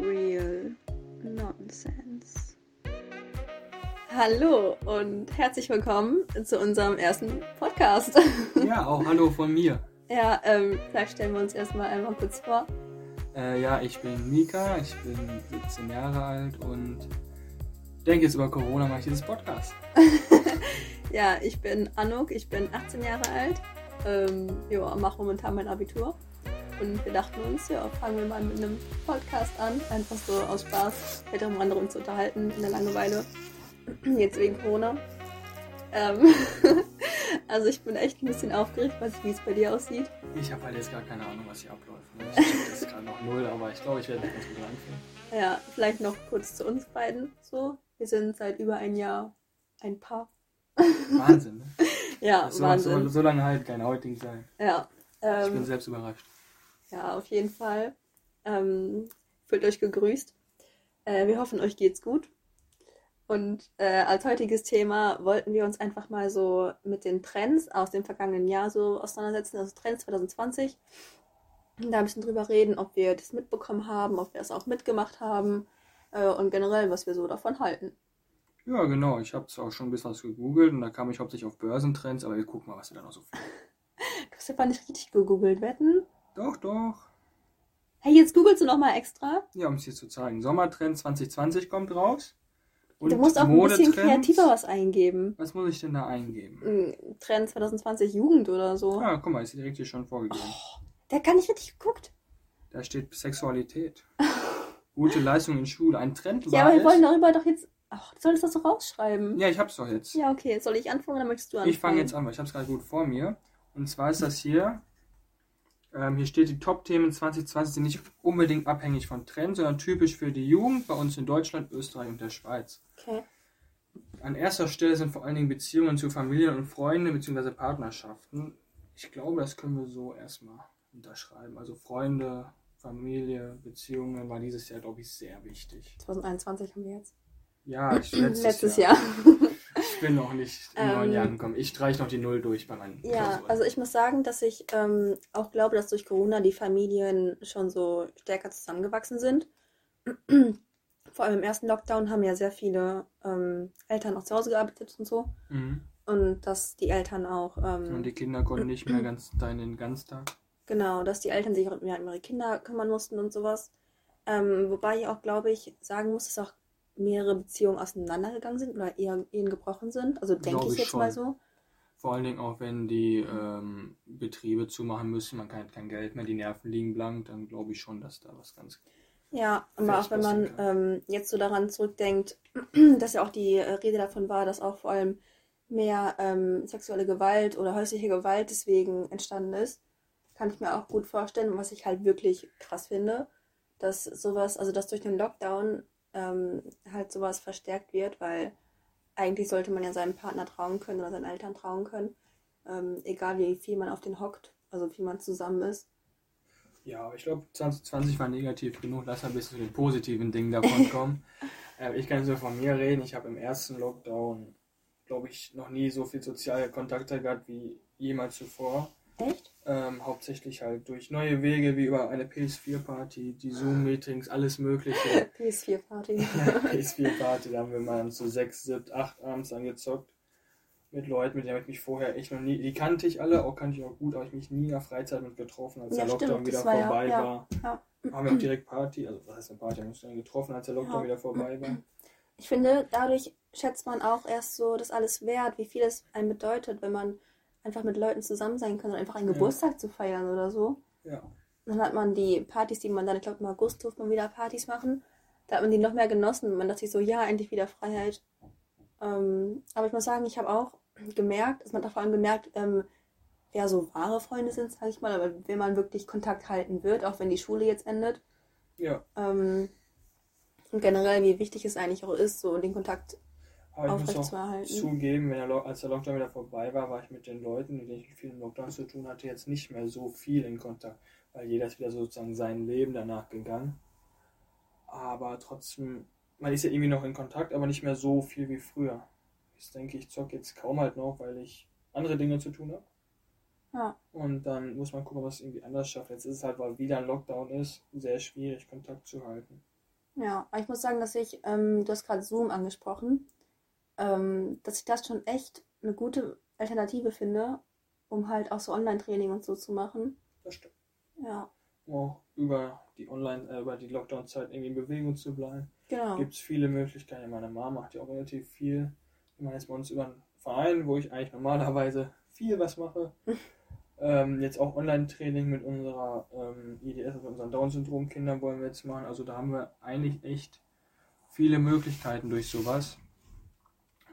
Real Nonsense. Hallo und herzlich willkommen zu unserem ersten Podcast. Ja, auch hallo von mir. ja, ähm, vielleicht stellen wir uns erstmal einmal kurz vor. Äh, ja, ich bin Mika, ich bin 17 Jahre alt und denke jetzt über Corona mache ich dieses Podcast. Ja, ich bin Anuk, ich bin 18 Jahre alt. Ähm, ja, mache momentan mein Abitur. Und wir dachten uns, ja, fangen wir mal mit einem Podcast an. Einfach so aus Spaß, auch mal anderen zu unterhalten in der Langeweile. Jetzt wegen Corona. Ähm, also ich bin echt ein bisschen aufgeregt, wie es bei dir aussieht. Ich habe halt jetzt gar keine Ahnung, was hier abläuft. Ne? Das gerade noch null, aber ich glaube, ich werde ganz gut anfangen. Ja, vielleicht noch kurz zu uns beiden so. Wir sind seit über ein Jahr ein Paar. Wahnsinn, ne? Ja, So, Wahnsinn. so, so lange halt kein Outing sein. Ja, Ich bin ähm, selbst überrascht. Ja, auf jeden Fall. Ähm, fühlt euch gegrüßt. Äh, wir hoffen, euch geht's gut. Und äh, als heutiges Thema wollten wir uns einfach mal so mit den Trends aus dem vergangenen Jahr so auseinandersetzen, also Trends 2020. Und da ein bisschen drüber reden, ob wir das mitbekommen haben, ob wir es auch mitgemacht haben äh, und generell, was wir so davon halten. Ja, genau. Ich habe zwar auch schon ein bisschen was gegoogelt und da kam ich hauptsächlich auf Börsentrends, aber wir gucken mal, was wir da noch so finden. Du hast aber nicht richtig gegoogelt, wetten? Doch, doch. Hey, jetzt googelst du noch mal extra? Ja, um es hier zu zeigen. Sommertrend 2020 kommt raus. Und du musst auch ein bisschen kreativer was eingeben. Was muss ich denn da eingeben? Trend 2020 Jugend oder so. Ah, guck mal, ist direkt hier schon vorgegeben. Der hat gar nicht richtig geguckt. Da steht Sexualität. Gute Leistung in Schule. Ein Trend war Ja, aber wir wollen darüber doch jetzt. Ach, du solltest das so rausschreiben. Ja, ich hab's doch jetzt. Ja, okay. Soll ich anfangen oder möchtest du anfangen? ich fange jetzt an, weil ich hab's gerade gut vor mir. Und zwar ist das hier. Ähm, hier steht, die Top-Themen 2020 sind nicht unbedingt abhängig von Trends, sondern typisch für die Jugend bei uns in Deutschland, Österreich und der Schweiz. Okay. An erster Stelle sind vor allen Dingen Beziehungen zu Familien und Freunden bzw. Partnerschaften. Ich glaube, das können wir so erstmal unterschreiben. Also Freunde, Familie, Beziehungen war dieses Jahr, glaube ich, sehr wichtig. 2021 haben wir jetzt. Ja, ich, letztes, Letztes Jahr. Jahr. Ich bin noch nicht im Ähm, neuen Jahr angekommen. Ich streiche noch die Null durch bei meinen Ja, Klausuren. also ich muss sagen, dass ich ähm, auch glaube, dass durch Corona die Familien schon so stärker zusammengewachsen sind. Vor allem im ersten Lockdown haben ja sehr viele ähm, Eltern auch zu Hause gearbeitet und so. Mhm. Und dass die Eltern auch, ähm, Und die Kinder konnten nicht mehr ganz da in den Ganztag. genau, dass die Eltern sich auch mehr um ihre Kinder kümmern mussten und sowas. Ähm, wobei ich auch, glaube ich, sagen muss, dass auch mehrere Beziehungen auseinandergegangen sind oder eher Ehen gebrochen sind. Also denke ich ich jetzt schon. mal so. Vor allen Dingen auch, wenn die ähm, Betriebe zumachen müssen, man hat kein Geld mehr, die Nerven liegen blank, dann glaube ich schon, dass da was ganz. Ja, aber auch wenn man ähm, jetzt so daran zurückdenkt, dass ja auch die Rede davon war, dass auch vor allem mehr ähm, sexuelle Gewalt oder häusliche Gewalt deswegen entstanden ist, kann ich mir auch gut vorstellen, was ich halt wirklich krass finde, dass sowas, also dass durch den Lockdown ähm, halt sowas verstärkt wird, weil eigentlich sollte man ja seinem Partner trauen können oder seinen Eltern trauen können, ähm, egal wie viel man auf den hockt, also wie man zusammen ist. Ja, ich glaube, 2020 war negativ genug. Lass mal ein bisschen zu den positiven Dingen davon kommen. äh, ich kann so von mir reden. Ich habe im ersten Lockdown, glaube ich, noch nie so viel soziale Kontakte gehabt wie jemals zuvor. Echt? Ähm, hauptsächlich halt durch neue Wege wie über eine PS4-Party, die Zoom-Meetings, alles Mögliche. PS4-Party. Ja, PS4-Party, da haben wir mal so sechs, sieben, acht abends angezockt. Mit Leuten, mit denen ich mich vorher echt noch nie, die kannte ich alle, auch kannte ich auch gut, aber ich mich nie in der Freizeit mit getroffen, als Ja, der Lockdown stimmt, wieder war vorbei ja, war. ja. Haben wir auch direkt Party, also was heißt eine Party, haben wir uns dann getroffen, als der Lockdown wieder vorbei war. Ich finde, dadurch schätzt man auch erst so das alles wert, wie viel es einem bedeutet, wenn man einfach mit Leuten zusammen sein kann und einfach einen Ja. Geburtstag zu feiern oder so. Ja. Dann hat man die Partys, die man dann, ich glaube im August durfte man wieder Partys machen, da hat man die noch mehr genossen. Man dachte sich so, ja, endlich wieder Freiheit. Ähm, aber ich muss sagen, ich habe auch gemerkt, also man hat vor allem gemerkt, ähm, wer so wahre Freunde sind, sage ich mal, aber wenn man wirklich Kontakt halten wird, auch wenn die Schule jetzt endet. Ja, Ähm, und generell, wie wichtig es eigentlich auch ist, so den Kontakt aber ich muss auch zugeben, wenn der als der Lockdown wieder vorbei war, war ich mit den Leuten, mit denen ich viel im Lockdown zu tun hatte, jetzt nicht mehr so viel in Kontakt, weil jeder ist wieder sozusagen sein Leben danach gegangen. Aber trotzdem, man ist ja irgendwie noch in Kontakt, aber nicht mehr so viel wie früher. Ich denke, ich zocke jetzt kaum halt noch, weil ich andere Dinge zu tun habe. Ja. Und dann muss man gucken, was irgendwie anders schafft. Jetzt ist es halt, weil wieder ein Lockdown ist, sehr schwierig, Kontakt zu halten. Ja, aber ich muss sagen, dass ich, ähm, du hast gerade Zoom angesprochen, ähm, dass ich das schon echt eine gute Alternative finde, um halt auch so Online-Training und so zu machen. Das stimmt. Ja, Um auch über die Online, äh, über die Lockdown-Zeit irgendwie in Bewegung zu bleiben. genau. Gibt es viele Möglichkeiten. Meine Mama macht ja auch relativ viel. Ich meine, jetzt bei uns über einen Verein, wo ich eigentlich normalerweise viel was mache. ähm, jetzt auch Online-Training mit unserer ähm, IDS, also unseren Down-Syndrom-Kindern wollen wir jetzt machen. Also da haben wir eigentlich echt viele Möglichkeiten durch sowas,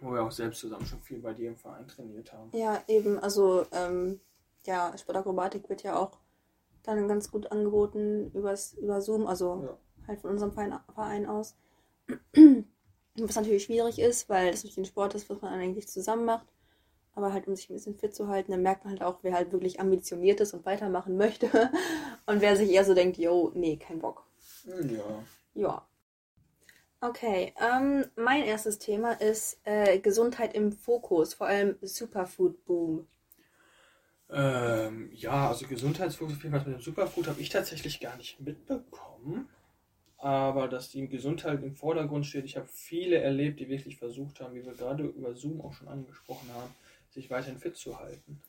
wo wir auch selbst zusammen schon viel bei dir im Verein trainiert haben. Ja, eben, also ähm, ja, Sportakrobatik wird ja auch dann ganz gut angeboten übers, über Zoom, also Ja. halt von unserem Verein, Verein aus. Was natürlich schwierig ist, weil das natürlich ein Sport ist, was man eigentlich zusammen macht. Aber halt, um sich ein bisschen fit zu halten, dann merkt man halt auch, wer halt wirklich ambitioniert ist und weitermachen möchte. Und wer sich eher so denkt, yo, nee, kein Bock. Hm, Ja. Ja. Okay, ähm, mein erstes Thema ist äh, Gesundheit im Fokus, vor allem Superfood Boom. Ähm, ja, also Gesundheitsphilosophie, was mit dem Superfood habe ich tatsächlich gar nicht mitbekommen. Aber dass die Gesundheit im Vordergrund steht, ich habe viele erlebt, die wirklich versucht haben, wie wir gerade über Zoom auch schon angesprochen haben, sich weiterhin fit zu halten.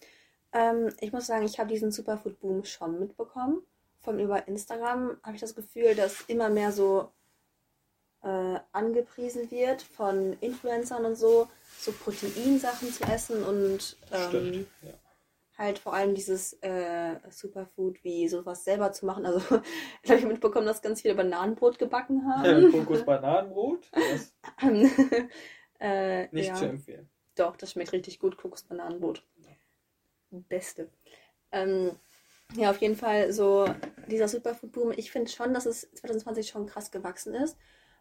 Ähm, ich muss sagen, ich habe diesen Superfood Boom schon mitbekommen. Von über Instagram habe ich das Gefühl, dass immer mehr so äh, angepriesen wird von Influencern und so, so Proteinsachen zu essen und ähm. Ja. halt vor allem dieses äh, Superfood wie sowas selber zu machen. Also ich habe mitbekommen, dass ganz viele Bananenbrot gebacken Ja, haben. Kokos Bananenbrot, das äh, nicht ja. zu empfehlen. Doch, das schmeckt richtig gut, Kokosbananenbrot. Beste. Ähm, ja, auf jeden Fall so dieser Superfood-Boom. Ich finde schon, dass es 2020 schon krass gewachsen ist.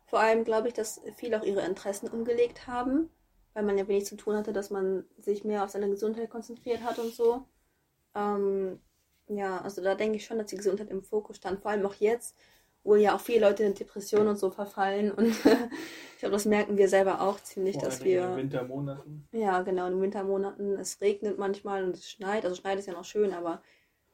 Vor allem glaube ich, dass viele auch ihre Interessen umgelegt haben, weil man ja wenig zu tun hatte, dass man sich mehr auf seine Gesundheit konzentriert hat und so. Ähm, ja, also da denke ich schon, dass die Gesundheit im Fokus stand. Vor allem auch jetzt, wo ja auch viele Leute in Depressionen und so verfallen. Und ich glaube, das merken wir selber auch ziemlich, Vor dass Dingen in wir. den Wintermonaten. Ja, genau, in den Wintermonaten. Es regnet manchmal und es schneit. Also schneit ist ja noch schön, aber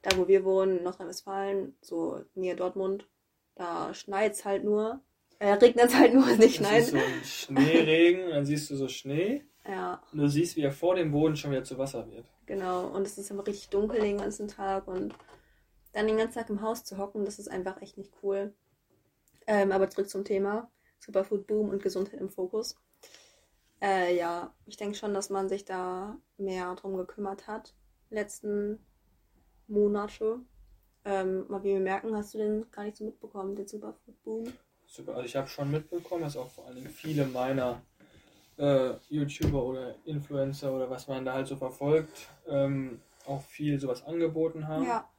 da, wo wir wohnen, in Nordrhein-Westfalen, so nähe Dortmund, da schneit es halt nur. Äh, regnet es halt nur, nicht Das schneit. ist so ein Schneeregen, dann siehst du so Schnee Ja, und du siehst, wie er vor dem Boden schon wieder zu Wasser wird. genau. Und es ist einfach richtig dunkel den ganzen Tag und dann den ganzen Tag im Haus zu hocken, das ist einfach echt nicht cool. Ähm, aber zurück zum Thema. Superfood Boom und Gesundheit im Fokus. Äh, ja, ich denke schon, dass man sich da mehr drum gekümmert hat. Letzten Monate. Ähm, mal wie wir merken, hast du den gar nicht so mitbekommen, den Superfood Boom? Super. Also ich habe schon mitbekommen, dass auch vor allen Dingen viele meiner äh, YouTuber oder Influencer oder was man da halt so verfolgt, ähm, auch viel sowas angeboten haben. Ja.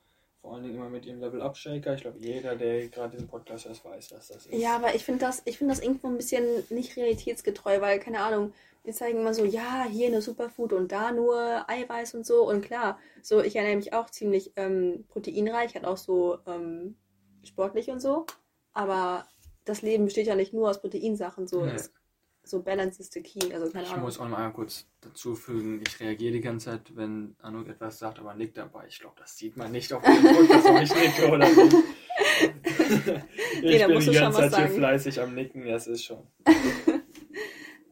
Vor allen Dingen immer mit ihrem Level-Up-Shaker. Ich glaube, jeder, der gerade diesen Podcast hört, weiß, was das ist. Ja, aber ich finde das, ich finde das irgendwo ein bisschen nicht realitätsgetreu, weil, keine Ahnung, wir zeigen immer so, ja, hier eine Superfood und da nur Eiweiß und so. Und klar, so, ich ernähre mich auch ziemlich ähm, proteinreich, halt auch so ähm, sportlich und so. Aber das Leben besteht ja nicht nur aus Proteinsachen, so, Nee. es, so Balance is the key, also keine Ich Ahnung. muss auch noch einmal kurz dazu fügen, ich reagiere die ganze Zeit, wenn Anouk etwas sagt, aber nickt dabei. Ich glaube, das sieht man nicht auf dem Podcast, ob ich nicke oder nicht. ich da bin die schon ganze Zeit hier fleißig am Nicken, das ist schon.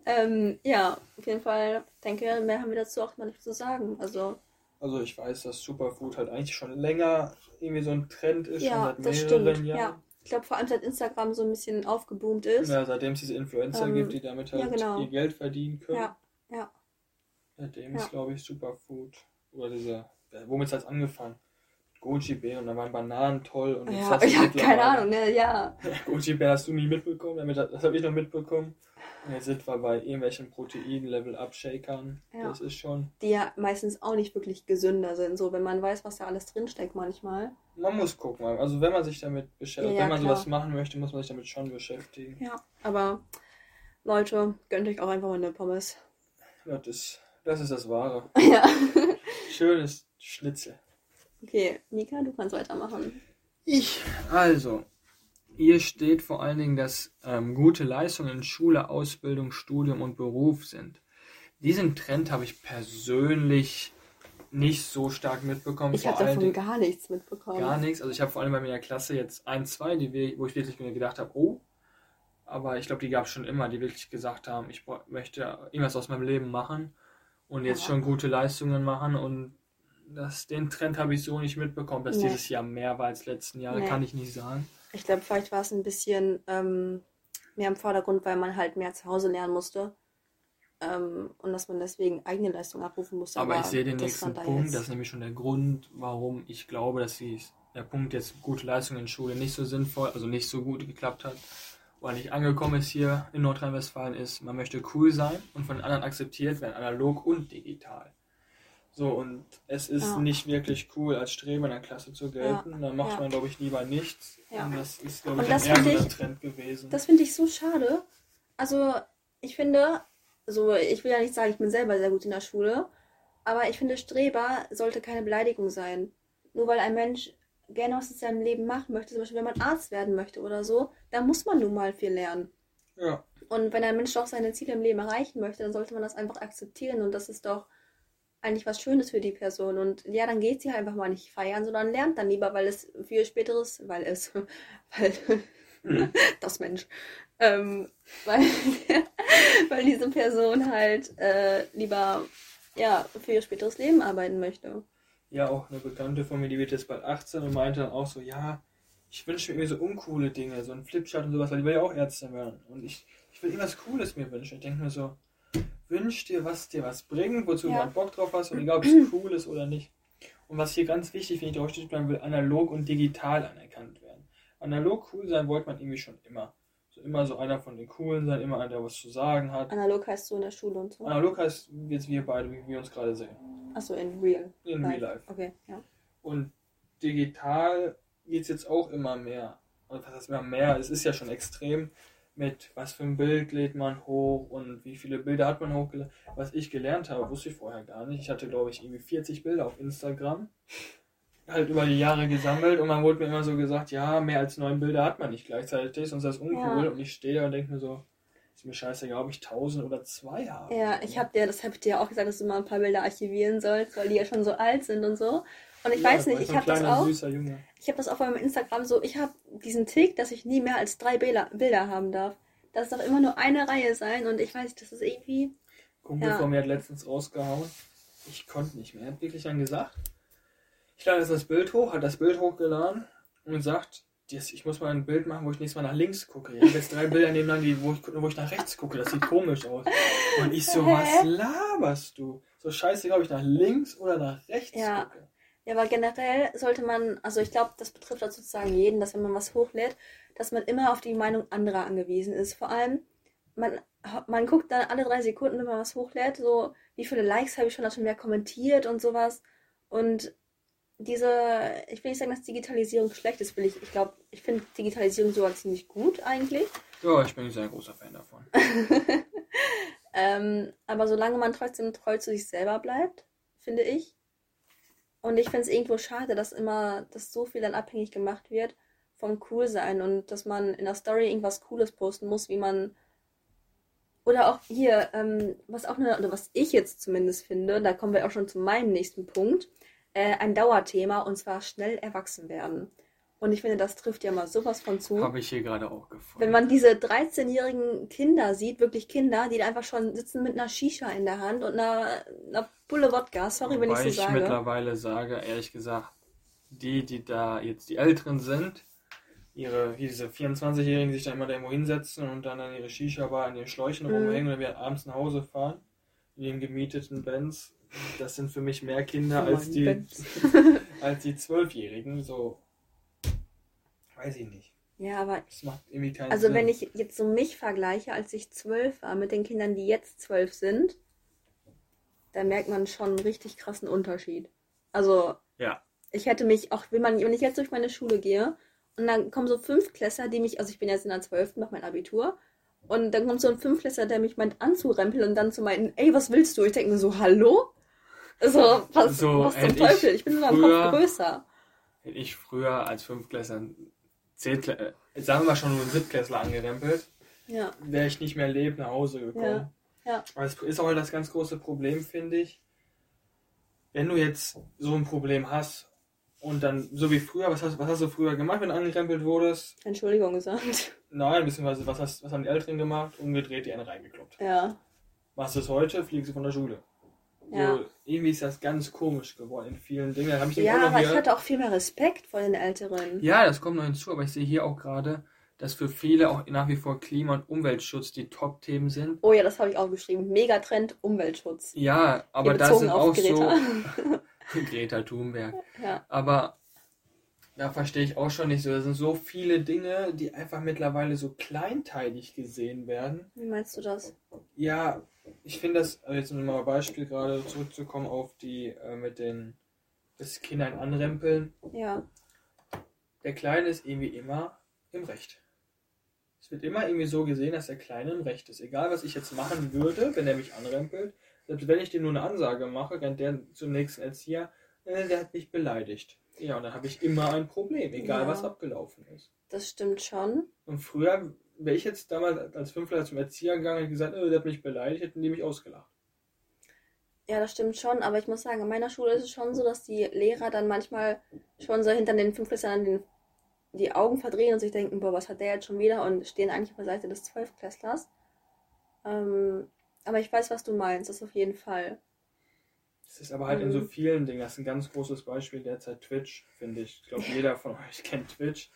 Ähm, ja, auf jeden Fall, denke, mehr haben wir dazu auch mal nicht zu sagen. Also, Also ich weiß, dass Superfood halt eigentlich schon länger irgendwie so ein Trend ist, schon ja, seit das mehreren stimmt. Jahren. Ja. Ich glaube, vor allem seit Instagram so ein bisschen aufgeboomt ist. Ja, seitdem es diese Influencer Ähm, gibt, die damit ja, halt genau. ihr Geld verdienen können. Ja, ja. Seitdem Ja. ist, glaube ich, Superfood. Oder dieser, ja, womit hat es angefangen? Goji-Bären und dann waren Bananen toll. Und Ja, du ja keine Ahnung, ne? Ja. Goji-Bären hast du nie mitbekommen, damit, das habe ich noch mitbekommen. Jetzt sind wir bei irgendwelchen Protein-Level-Up-Shakern. Ja. Das ist schon, Die ja meistens auch nicht wirklich gesünder sind, so wenn man weiß, was da alles drinsteckt manchmal. man muss gucken. Also wenn man sich damit beschäftigt, Ja, ja, wenn man klar. sowas machen möchte, muss man sich damit schon beschäftigen. Ja. Aber Leute, gönnt euch auch einfach mal eine Pommes. Das ist das, ist das Wahre. ja. Schönes Schnitzel. Okay, Mika, du kannst weitermachen. Ich, also, hier steht vor allen Dingen, dass ähm, gute Leistungen in Schule, Ausbildung, Studium und Beruf sind. Diesen Trend habe ich persönlich nicht so stark mitbekommen. Ich habe davon Dingen gar nichts mitbekommen. gar nichts. Also ich habe vor allem bei mir in der Klasse jetzt ein, zwei, die, wir- wo ich wirklich gedacht habe, oh, Aber ich glaube, die gab es schon immer, die wirklich gesagt haben, ich möchte irgendwas aus meinem Leben machen und jetzt ja. schon gute Leistungen machen und das, den Trend habe ich so nicht mitbekommen, dass nee. dieses Jahr mehr war als letzten Jahre, nee. kann ich nicht sagen. Ich glaube, vielleicht war es ein bisschen ähm, mehr im Vordergrund, weil man halt mehr zu Hause lernen musste. Ähm, und dass man deswegen eigene Leistung abrufen musste. Aber, aber ich sehe den nächsten da Punkt, das ist nämlich schon der Grund, warum ich glaube, dass der Punkt jetzt gute Leistung in Schule nicht so sinnvoll, also nicht so gut geklappt hat, weil ich angekommen ist hier in Nordrhein-Westfalen ist, man möchte cool sein und von anderen akzeptiert werden, analog und digital. So, und es ist ja. nicht wirklich cool, als Streber in der Klasse zu gelten. Ja. Da macht ja. man, glaube ich, lieber nichts. Ja. Und das ist, glaube ich, ein eher Trend gewesen. Das finde ich so schade. Also, ich finde, also ich will ja nicht sagen, ich bin selber sehr gut in der Schule, aber ich finde, Streber sollte keine Beleidigung sein. Nur weil ein Mensch gerne was in seinem Leben machen möchte, zum Beispiel wenn man Arzt werden möchte oder so, dann muss man nun mal viel lernen. Ja. Und wenn ein Mensch doch seine Ziele im Leben erreichen möchte, dann sollte man das einfach akzeptieren und das ist doch eigentlich was Schönes für die Person. Und ja, dann geht sie halt einfach mal nicht feiern, sondern lernt dann lieber, weil es für ihr späteres, weil es, weil mhm. das Mensch, ähm, weil, weil diese Person halt äh, lieber ja, für ihr späteres Leben arbeiten möchte. Ja, auch eine Bekannte von mir, die wird jetzt bald 18 und meinte dann auch so, ja, ich wünsche mir so uncoole Dinge, so ein Flipchart und sowas, weil die will ja auch Ärztin werden. Und ich, ich will irgendwas Cooles mir wünschen. Ich denke mir so, wünsch dir, was dir was bringt, wozu ja. du halt Bock drauf hast und egal, ob es cool ist oder nicht. Und was hier ganz wichtig, finde ich, drauf steht bleiben will, analog und digital anerkannt werden. Analog cool sein wollte man irgendwie schon immer. So immer so einer von den Coolen sein, immer einer, der was zu sagen hat. Analog heißt so in der Schule und so? Analog heißt jetzt wir beide, wie wir uns gerade sehen. Achso, in real. In life. real life. Okay, ja. Und digital geht es jetzt auch immer mehr. Und was heißt immer mehr? Es ist ja schon extrem mit was für ein Bild lädt man hoch und wie viele Bilder hat man hochgeladen. Was ich gelernt habe, wusste ich vorher gar nicht. Ich hatte, glaube ich, irgendwie 40 Bilder auf Instagram. Halt über die Jahre gesammelt und man wurde mir immer so gesagt, ja, mehr als neun Bilder hat man nicht gleichzeitig, sonst ist das uncool. Ja. Und ich stehe da und denke mir so, ist mir scheißegal, ob ich 1000 oder zwei habe. Ja, ich habe dir, das habe ich dir auch gesagt, dass du mal ein paar Bilder archivieren sollst, weil die ja schon so alt sind und so. Und ich ja, weiß nicht, ich habe das auch. Ich habe das auf meinem Instagram so, ich habe diesen Tick, dass ich nie mehr als drei Bilder, Bilder haben darf. Das darf immer nur eine Reihe sein und ich weiß das ist irgendwie. Kumpel ja. von mir hat letztens rausgehauen. Ich konnte nicht mehr. Er hat wirklich dann gesagt, ich lade jetzt das Bild hoch, hat das Bild hochgeladen und sagt, ich muss mal ein Bild machen, wo ich nächstes Mal nach links gucke. Ich habe jetzt drei Bilder nebeneinander, wo ich, wo ich nach rechts gucke. Das sieht komisch aus. Und ich so, was laberst du? So scheiße, glaube ich, nach links oder nach rechts ja. gucke. Ja, aber generell sollte man, also ich glaube, das betrifft auch sozusagen jeden, dass wenn man was hochlädt, dass man immer auf die Meinung anderer angewiesen ist. Vor allem, man, man guckt dann alle drei Sekunden, wenn man was hochlädt, so wie viele Likes habe ich schon, hat schon mehr kommentiert und sowas. Und diese, ich will nicht sagen, dass Digitalisierung schlecht ist, will ich, ich glaube, ich finde Digitalisierung sogar ziemlich gut eigentlich. Ja, ich bin ein sehr großer Fan davon. ähm, aber solange man trotzdem treu zu sich selber bleibt, finde ich, und ich finde es irgendwo schade, dass immer, dass so viel dann abhängig gemacht wird vom Coolsein und dass man in der Story irgendwas Cooles posten muss, wie man. Oder auch hier, ähm, was auch eine, oder was ich jetzt zumindest finde, da kommen wir auch schon zu meinem nächsten Punkt, äh, ein Dauerthema und zwar schnell erwachsen werden. Und ich finde, das trifft ja mal sowas von zu. Habe ich hier gerade auch gefunden. Wenn man diese 13-jährigen Kinder sieht, wirklich Kinder, die da einfach schon sitzen mit einer Shisha in der Hand und einer, einer Pulle Wodka, sorry, Wobei wenn ich so ich sage. ich mittlerweile sage, ehrlich gesagt, die, die da jetzt die Älteren sind, ihre, wie diese 24-Jährigen, die sich dann immer da irgendwo hinsetzen und dann an ihre Shisha-Bar an ihren Schläuchen mhm. rumhängen und dann wieder abends nach Hause fahren, in den gemieteten Benz, das sind für mich mehr Kinder als die, als die Zwölfjährigen, so Weiß ich nicht. Ja, aber. Das macht irgendwie keinen Also, Sinn. wenn ich jetzt so mich vergleiche, als ich zwölf war, mit den Kindern, die jetzt zwölf sind, da merkt man schon einen richtig krassen Unterschied. Also. Ja. Ich hätte mich, auch wenn, man, wenn ich jetzt durch meine Schule gehe und dann kommen so Fünfklässler, die mich, also ich bin jetzt in der zwölften, mache mein Abitur, und dann kommt so ein Fünfklässler, der mich meint anzurempeln und dann zu meinen, ey, was willst du? Ich denke mir so, hallo? Also, was, so, was zum Teufel? Ich bin sogar Kopf größer. Hätte ich früher als Fünfklässler Zehntklässler, äh, sagen wir mal schon nur Siebtklässler angerempelt, ja. wäre ich nicht mehr lebend nach Hause gekommen. Ja. Ja. Aber es ist auch halt das ganz große Problem, finde ich. Wenn du jetzt so ein Problem hast Und dann, so wie früher, was hast, was hast du früher gemacht, wenn du angerempelt wurdest? Entschuldigung gesagt. Nein, beziehungsweise, was, hast, was haben die Älteren gemacht? Umgedreht, die eine reingekloppt. Ja. Machst du es heute, fliegst du von der Schule. Ja. So, irgendwie ist das ganz komisch geworden in vielen Dingen. Hab ich Ja, aber ich hier- hatte auch viel mehr Respekt vor den Älteren. Ja, das kommt noch hinzu, aber ich sehe hier auch gerade, dass für viele auch nach wie vor Klima- und Umweltschutz die Top-Themen sind. Oh ja, das habe ich auch geschrieben. Megatrend Umweltschutz. Ja, aber Hier da bezogen sind auch Greta. so Greta Thunberg. Ja. Aber da verstehe ich auch schon nicht so. Da sind so viele Dinge, die einfach mittlerweile so kleinteilig gesehen werden. Wie meinst du das? Ja, ich finde das, also jetzt um mal ein Beispiel gerade zurückzukommen auf die äh, mit den das Kindern anrempeln. Ja. Der Kleine ist irgendwie immer im Recht. Es wird immer irgendwie so gesehen, dass der Kleine im Recht ist. Egal, was ich jetzt machen würde, wenn er mich anrempelt, selbst wenn ich dem nur eine Ansage mache, rennt der zum nächsten Erzieher, äh, der hat mich beleidigt. Ja, und dann habe ich immer ein Problem, egal Ja. was abgelaufen ist. Das stimmt schon. Und früher, wäre ich jetzt damals als Fünfler zum Erzieher gegangen und gesagt, äh, der hat mich beleidigt, hätten die mich ausgelacht. Ja, das stimmt schon, aber ich muss sagen, in meiner Schule ist es schon so, dass die Lehrer dann manchmal schon so hinter den Fünftklässlern den, die Augen verdrehen und sich denken, boah, was hat der jetzt schon wieder und stehen eigentlich auf der Seite des Zwölftklässlers. Ähm, aber ich weiß, was du meinst, das auf jeden Fall. Das ist aber halt in so Mhm. vielen Dingen. Das ist ein ganz großes Beispiel derzeit Twitch, finde ich. Ich glaube, jeder von euch kennt Twitch.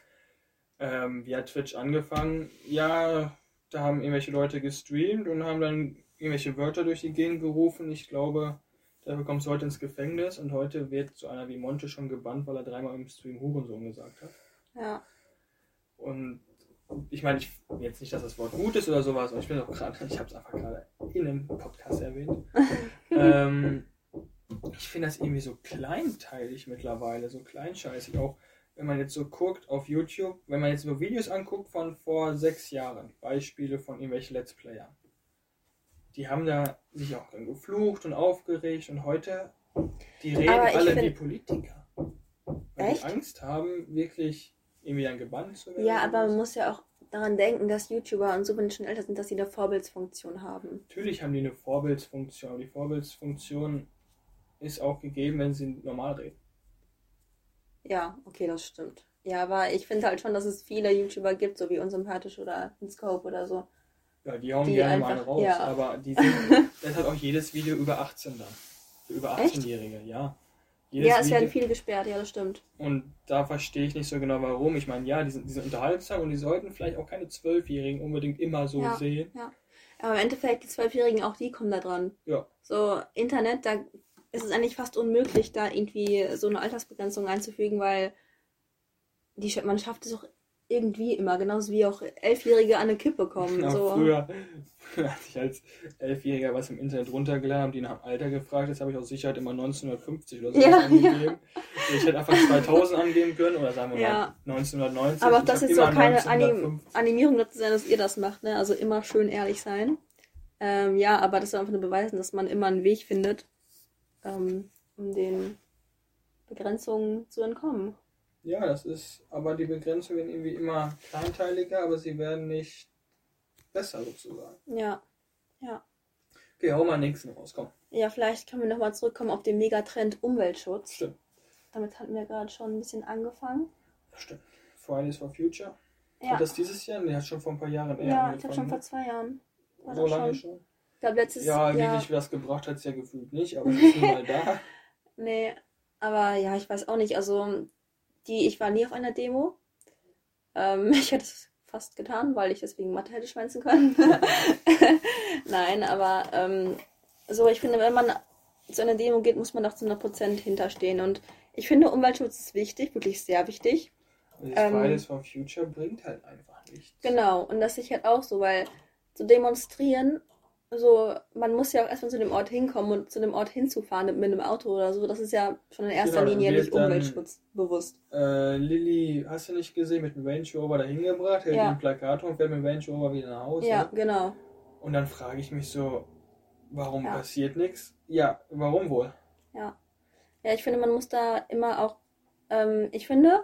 Ähm, wie hat Twitch angefangen? Ja, da haben irgendwelche Leute gestreamt und haben dann irgendwelche Wörter durch die Gegend gerufen. Ich glaube, da bekommst du heute ins Gefängnis und heute wird so einer wie Monte schon gebannt, weil er dreimal im Stream Hurensohn gesagt hat. Ja. Und ich meine, ich jetzt nicht, dass das Wort gut ist oder sowas, aber ich bin auch gerade, ich habe es einfach gerade in einem Podcast erwähnt. ähm, ich finde das irgendwie so kleinteilig mittlerweile, so kleinscheißig. Auch wenn man jetzt so guckt auf YouTube, wenn man jetzt so Videos anguckt von vor sechs Jahren, Beispiele von irgendwelchen Let's Playern. Die haben da sich auch geflucht und aufgeregt und heute, die reden alle find- wie Politiker. Weil Echt? die Angst haben, wirklich irgendwie dann gebannt zu werden. Ja, aber man muss ja auch daran denken, dass YouTuber und so, wenn schon älter sind, dass sie eine Vorbildsfunktion haben. Natürlich haben die eine Vorbildsfunktion, aber die Vorbildsfunktion ist auch gegeben, wenn sie normal reden. Ja, okay, das stimmt. Ja, aber ich finde halt schon, dass es viele YouTuber gibt, so wie Unsympathisch oder Inscope oder so. Ja, die hauen Die gerne mal einfach- einen raus, ja. aber die sind, das hat auch jedes Video über 18 dann. Für über Echt? 18-Jährige, ja. Jedes ja, es werden Video, viele gesperrt, ja, das stimmt. und da verstehe ich nicht so genau warum. Ich meine, ja, die sind, die sind unterhaltsam und die sollten vielleicht auch keine Zwölfjährigen unbedingt immer so Ja. sehen. Aber im Endeffekt, die Zwölfjährigen, auch die kommen da dran. Ja. So, Internet, da ist es eigentlich fast unmöglich, da irgendwie so eine Altersbegrenzung einzufügen, weil die, man schafft es auch irgendwie immer, genauso wie auch Elfjährige an eine Kippe kommen. Ja, so. früher, früher, als ich als Elfjähriger was im Internet runtergeladen habe, die nach dem Alter gefragt, jetzt habe ich aus Sicherheit immer 1950 oder so Ja, angegeben. Ich hätte einfach 2000 angeben können oder sagen wir Ja. mal 1990. Aber auch das ist so immer keine Anim 1950. Animierung dazu sein, dass ihr das macht, ne? Also immer schön ehrlich sein. Ähm, ja, aber das soll einfach nur beweisen, dass man immer einen Weg findet, ähm, um den Begrenzungen zu entkommen. Ja, das ist, aber die Begrenzungen werden irgendwie immer kleinteiliger, aber sie werden nicht besser sozusagen. Ja. Okay, hau mal nächsten raus, komm. Ja, vielleicht können wir nochmal zurückkommen auf den Megatrend Umweltschutz. Stimmt, Damit hatten wir gerade schon ein bisschen angefangen. stimmt. Fridays for Future. Ja, Hat das dieses Jahr? Nee, hat schon vor ein paar Jahren eher ja ich habe schon angefangen, vor ne? zwei Jahren. War So lange schon. schon? Glaube, letztes Ja, Jahr. wirklich was gebracht hat es ja gefühlt nicht, aber es ist nun mal da. Nee, aber ja, ich weiß auch nicht. Also, die, ich war nie auf einer Demo. Ähm, ich hätte es fast getan, weil ich deswegen Mathe hätte schwänzen können. Nein, aber ähm, so, ich finde, wenn man zu einer Demo geht, muss man doch zu 100% hinterstehen. Und ich finde, Umweltschutz ist wichtig, wirklich sehr wichtig. Und Ähm, Fridays for Future bringt halt einfach nichts. Genau, und das sehe ich halt auch so, weil zu demonstrieren, so, man muss ja auch erstmal zu dem Ort hinkommen und zu dem Ort hinzufahren mit einem Auto oder so, das ist ja schon in erster Genau, Linie nicht umweltschutzbewusst. Äh, Lilly, hast du nicht gesehen, mit dem Range Rover dahin gebracht, hält Ja. ein Plakat und fährt mit dem Range Rover wieder nach Hause. Ja, genau. Und dann frage ich mich so, warum Ja. passiert nichts? Ja, warum wohl? Ja, ich finde, man muss da immer auch, ähm, ich finde,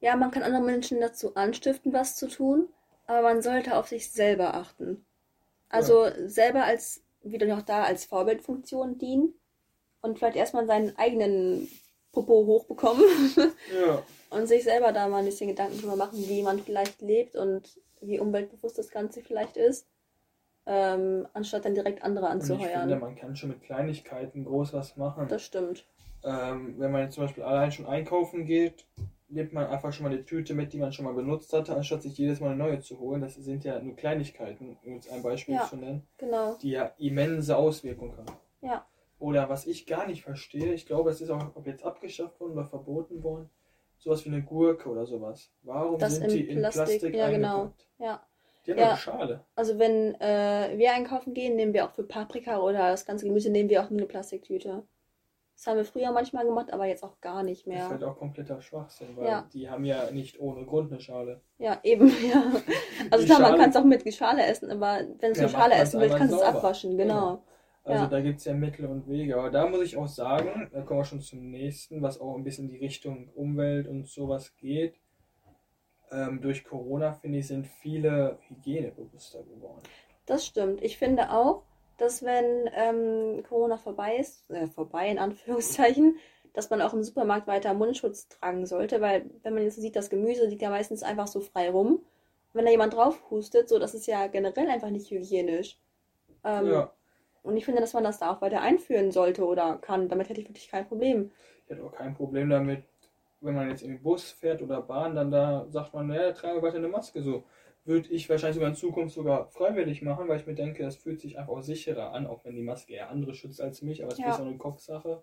ja, man kann andere Menschen dazu anstiften, was zu tun, aber man sollte auf sich selber achten. Also selber als, wieder noch da, als Vorbildfunktion dienen und vielleicht erstmal seinen eigenen Popo hochbekommen Ja. und sich selber da mal ein bisschen Gedanken drüber machen, wie man vielleicht lebt und wie umweltbewusst das Ganze vielleicht ist, ähm, anstatt dann direkt andere Und ich finde, anzuheuern. man kann schon mit Kleinigkeiten groß was machen. Das stimmt. Ähm, wenn man jetzt zum Beispiel allein schon einkaufen geht, nimmt man einfach schon mal eine Tüte mit, die man schon mal benutzt hatte, anstatt sich jedes Mal eine neue zu holen. Das sind ja nur Kleinigkeiten, um jetzt ein Beispiel Ja. zu nennen, Genau. die ja immense Auswirkungen haben. Ja. Oder was ich gar nicht verstehe, ich glaube, es ist auch ob jetzt abgeschafft worden oder verboten worden, sowas wie eine Gurke oder sowas. Warum Das sind in die in Plastik, Plastik ja, genau. Ja. Die haben Ja. eine Schale. Also wenn äh, wir einkaufen gehen, nehmen wir auch für Paprika oder das ganze Gemüse, nehmen wir auch eine Plastiktüte. Das haben wir früher manchmal gemacht, aber jetzt auch gar nicht Das ist mehr. halt auch kompletter Schwachsinn, weil Ja. die haben ja nicht ohne Grund eine Schale. Ja, eben, ja. Also klar, man kann es auch mit Schale essen, aber wenn du Ja, die Schale essen willst, kannst du es abwaschen, genau. Also Ja. da gibt es ja Mittel und Wege. Aber da muss ich auch sagen, da kommen wir schon zum nächsten, was auch ein bisschen in die Richtung Umwelt und sowas geht. Ähm, durch Corona, finde ich, sind viele hygienebewusster geworden. Das stimmt. Ich finde auch, dass wenn ähm, Corona vorbei ist, äh, vorbei in Anführungszeichen, dass man auch im Supermarkt weiter Mundschutz tragen sollte, weil wenn man jetzt sieht, das Gemüse liegt ja meistens einfach so frei rum. Wenn da jemand drauf hustet, so, das ist ja generell einfach nicht hygienisch. Ähm, ja, Und ich finde, dass man das da auch weiter einführen sollte oder kann. Damit hätte ich wirklich kein Problem. ich hätte auch kein Problem damit, wenn man jetzt im Bus fährt oder Bahn, dann da sagt man, naja, trage weiter eine Maske. So würde ich wahrscheinlich sogar in Zukunft sogar freiwillig machen, weil ich mir denke, das fühlt sich einfach auch sicherer an, auch wenn die Maske eher andere schützt als mich, aber es Ja. ist auch eine Kopfsache.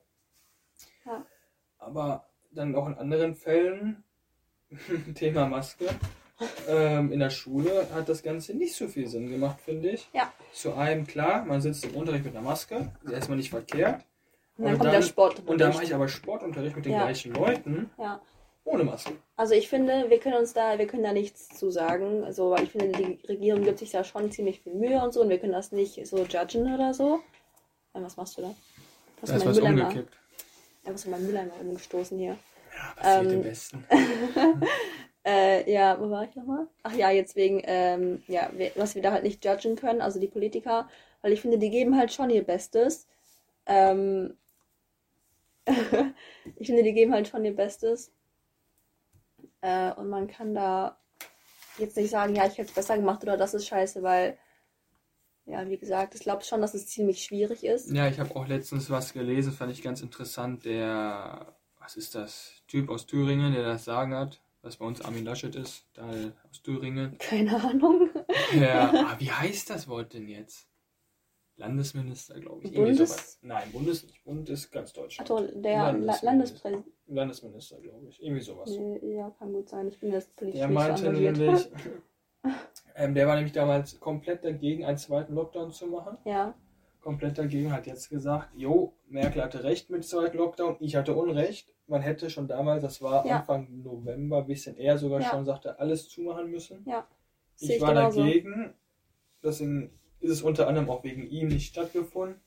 Ja. Aber dann auch in anderen Fällen, Thema Maske, ähm, in der Schule hat das Ganze nicht so viel Sinn gemacht, finde ich. Ja. Zu einem, klar, man sitzt im Unterricht mit einer Maske, ist erstmal nicht verkehrt. Und dann Und kommt dann- der Sport. Und da mache ich aber Sportunterricht mit den Ja. gleichen Leuten Ja. Ohne Maske. Also ich finde, wir können uns da, wir können da nichts zu sagen. Also, weil ich finde, die Regierung gibt sich da schon ziemlich viel Mühe und so und wir können das nicht so judgen oder so. Äh, Was machst du da? Hast Da ist was Mülleimer? umgekippt. Was ist mein Mülleimer umgestoßen hier? Ja, passiert Ähm, im Besten. Äh, ja, wo war ich nochmal? Ach ja, jetzt wegen, ähm, ja, wir, was wir da halt nicht judgen können, also die Politiker, weil ich finde, die geben halt schon ihr Bestes. Ähm, ich finde, die geben halt schon ihr Bestes. Äh, und man kann da jetzt nicht sagen, ja, ich hätte es besser gemacht oder das ist scheiße, weil, ja, wie gesagt, ich glaube schon, dass es ziemlich schwierig ist. Ja, ich habe auch letztens was gelesen, fand ich ganz interessant. Der, was ist das? Typ aus Thüringen, der das Sagen hat, was bei uns Armin Laschet ist, da aus Thüringen. Keine Ahnung. Ja, ah, wie heißt das Wort denn jetzt? Landesminister, glaube ich. Bundes-. Nein, Bundes nicht. Bund ist ganz Deutschland. Also der. Landespräsident. Landesminister, glaube ich. Irgendwie sowas. Ja, kann gut sein. Ich bin jetzt politisch Der meinte nämlich, ähm, der war nämlich damals komplett dagegen, einen zweiten Lockdown zu machen. Ja, Komplett dagegen, hat jetzt gesagt, jo, Merkel hatte recht mit zweiten Lockdown, ich hatte Unrecht. Man hätte schon damals, das war Ja. Anfang November, ein bisschen eher sogar Ja. schon, sagte, alles zumachen müssen. ja. Ich, ich war genauso. dagegen. Deswegen ist es unter anderem auch wegen ihm nicht stattgefunden.